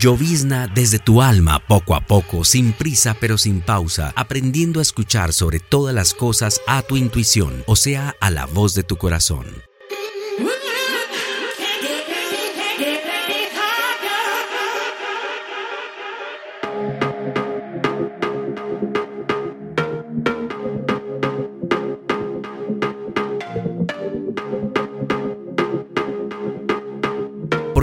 Llovizna desde tu alma poco a poco, sin prisa pero sin pausa, aprendiendo a escuchar sobre todas las cosas a tu intuición, o sea, a la voz de tu corazón.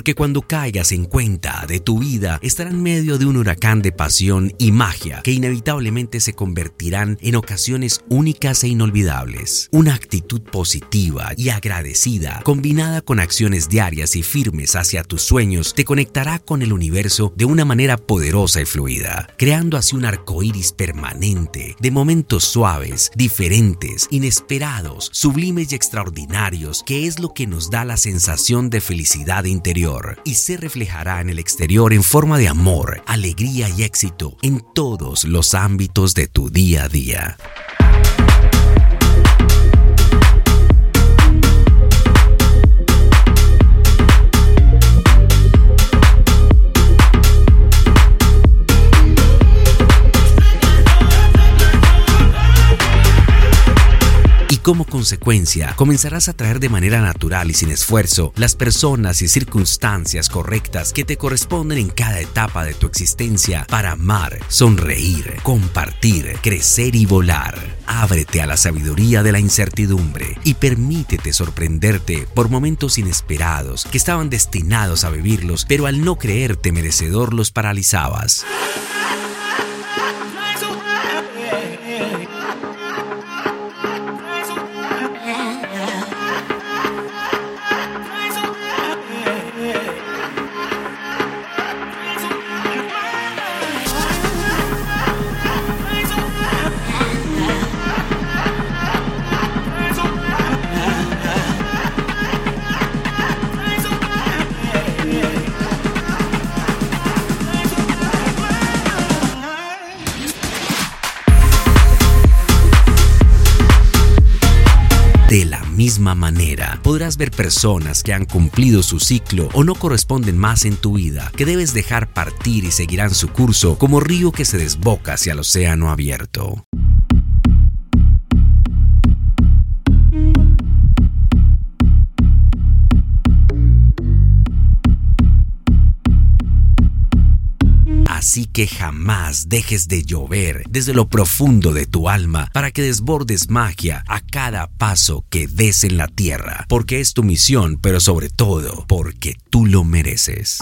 Porque cuando caigas en cuenta de tu vida, estará en medio de un huracán de pasión y magia que inevitablemente se convertirán en ocasiones únicas e inolvidables. Una actitud positiva y agradecida, combinada con acciones diarias y firmes hacia tus sueños, te conectará con el universo de una manera poderosa y fluida, creando así un arco iris permanente de momentos suaves, diferentes, inesperados, sublimes y extraordinarios, que es lo que nos da la sensación de felicidad interior y se reflejará en el exterior en forma de amor, alegría y éxito en todos los ámbitos de tu día a día. Como consecuencia comenzarás a traer de manera natural y sin esfuerzo las personas y circunstancias correctas que te corresponden en cada etapa de tu existencia para amar, sonreír, compartir, crecer y volar. Ábrete a la sabiduría de la incertidumbre y permítete sorprenderte por momentos inesperados que estaban destinados a vivirlos, pero al no creerte merecedor los paralizabas. misma manera, podrás ver personas que han cumplido su ciclo o no corresponden más en tu vida, que debes dejar partir y seguirán su curso como río que se desboca hacia el océano abierto. Así que jamás dejes de llover desde lo profundo de tu alma para que desbordes magia a cada paso que des en la tierra, porque es tu misión, pero sobre todo porque tú lo mereces.